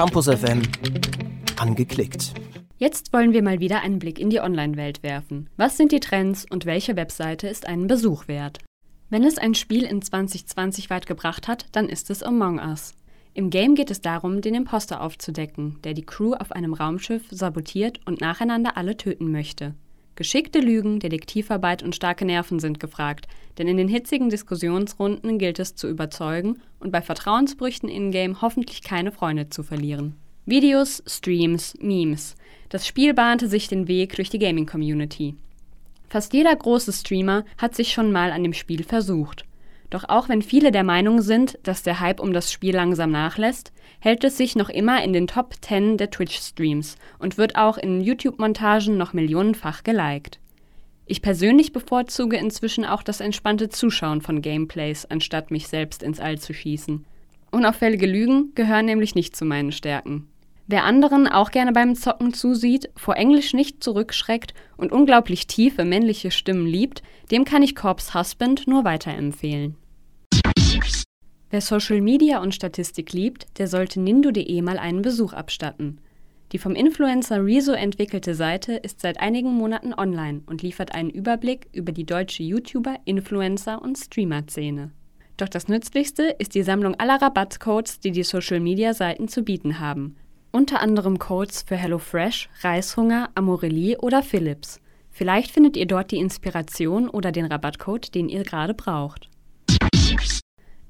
Campus FM angeklickt. Jetzt wollen wir mal wieder einen Blick in die Online-Welt werfen. Was sind die Trends und welche Webseite ist einen Besuch wert? Wenn es ein Spiel in 2020 weit gebracht hat, dann ist es Among Us. Im Game geht es darum, den Imposter aufzudecken, der die Crew auf einem Raumschiff sabotiert und nacheinander alle töten möchte. Geschickte Lügen, Detektivarbeit und starke Nerven sind gefragt, denn in den hitzigen Diskussionsrunden gilt es zu überzeugen und bei Vertrauensbrüchen in-game hoffentlich keine Freunde zu verlieren. Videos, Streams, Memes. Das Spiel bahnte sich den Weg durch die Gaming-Community. Fast jeder große Streamer hat sich schon mal an dem Spiel versucht. Doch auch wenn viele der Meinung sind, dass der Hype um das Spiel langsam nachlässt, hält es sich noch immer in den Top 10 der Twitch-Streams und wird auch in YouTube-Montagen noch millionenfach geliked. Ich persönlich bevorzuge inzwischen auch das entspannte Zuschauen von Gameplays, anstatt mich selbst ins All zu schießen. Unauffällige Lügen gehören nämlich nicht zu meinen Stärken. Wer anderen auch gerne beim Zocken zusieht, vor Englisch nicht zurückschreckt und unglaublich tiefe männliche Stimmen liebt, dem kann ich Corpse Husband nur weiterempfehlen. Wer Social Media und Statistik liebt, der sollte nindo.de mal einen Besuch abstatten. Die vom Influencer Rezo entwickelte Seite ist seit einigen Monaten online und liefert einen Überblick über die deutsche YouTuber, Influencer und Streamer-Szene. Doch das Nützlichste ist die Sammlung aller Rabattcodes, die die Social-Media-Seiten zu bieten haben, unter anderem Codes für HelloFresh, Reishunger, Amorelie oder Philips. Vielleicht findet ihr dort die Inspiration oder den Rabattcode, den ihr gerade braucht.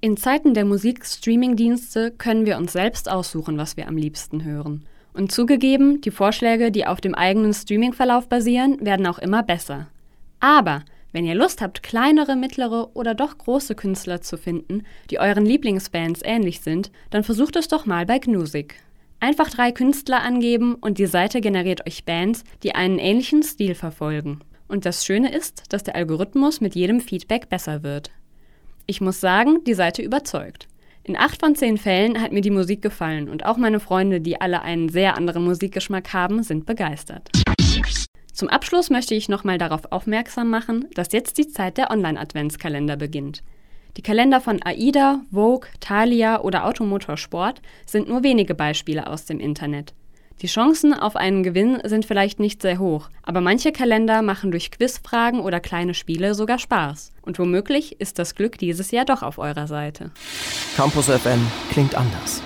In Zeiten der Musik-Streaming-Dienste können wir uns selbst aussuchen, was wir am liebsten hören. Und zugegeben, die Vorschläge, die auf dem eigenen Streaming-Verlauf basieren, werden auch immer besser. Aber wenn ihr Lust habt, kleinere, mittlere oder doch große Künstler zu finden, die euren Lieblingsbands ähnlich sind, dann versucht es doch mal bei Gnusik. Einfach drei Künstler angeben und die Seite generiert euch Bands, die einen ähnlichen Stil verfolgen. Und das Schöne ist, dass der Algorithmus mit jedem Feedback besser wird. Ich muss sagen, die Seite überzeugt. In acht von zehn Fällen hat mir die Musik gefallen und auch meine Freunde, die alle einen sehr anderen Musikgeschmack haben, sind begeistert. Zum Abschluss möchte ich nochmal darauf aufmerksam machen, dass jetzt die Zeit der Online-Adventskalender beginnt. Die Kalender von AIDA, Vogue, Thalia oder Automotorsport sind nur wenige Beispiele aus dem Internet. Die Chancen auf einen Gewinn sind vielleicht nicht sehr hoch, aber manche Kalender machen durch Quizfragen oder kleine Spiele sogar Spaß. Und womöglich ist das Glück dieses Jahr doch auf eurer Seite. Campus FM klingt anders.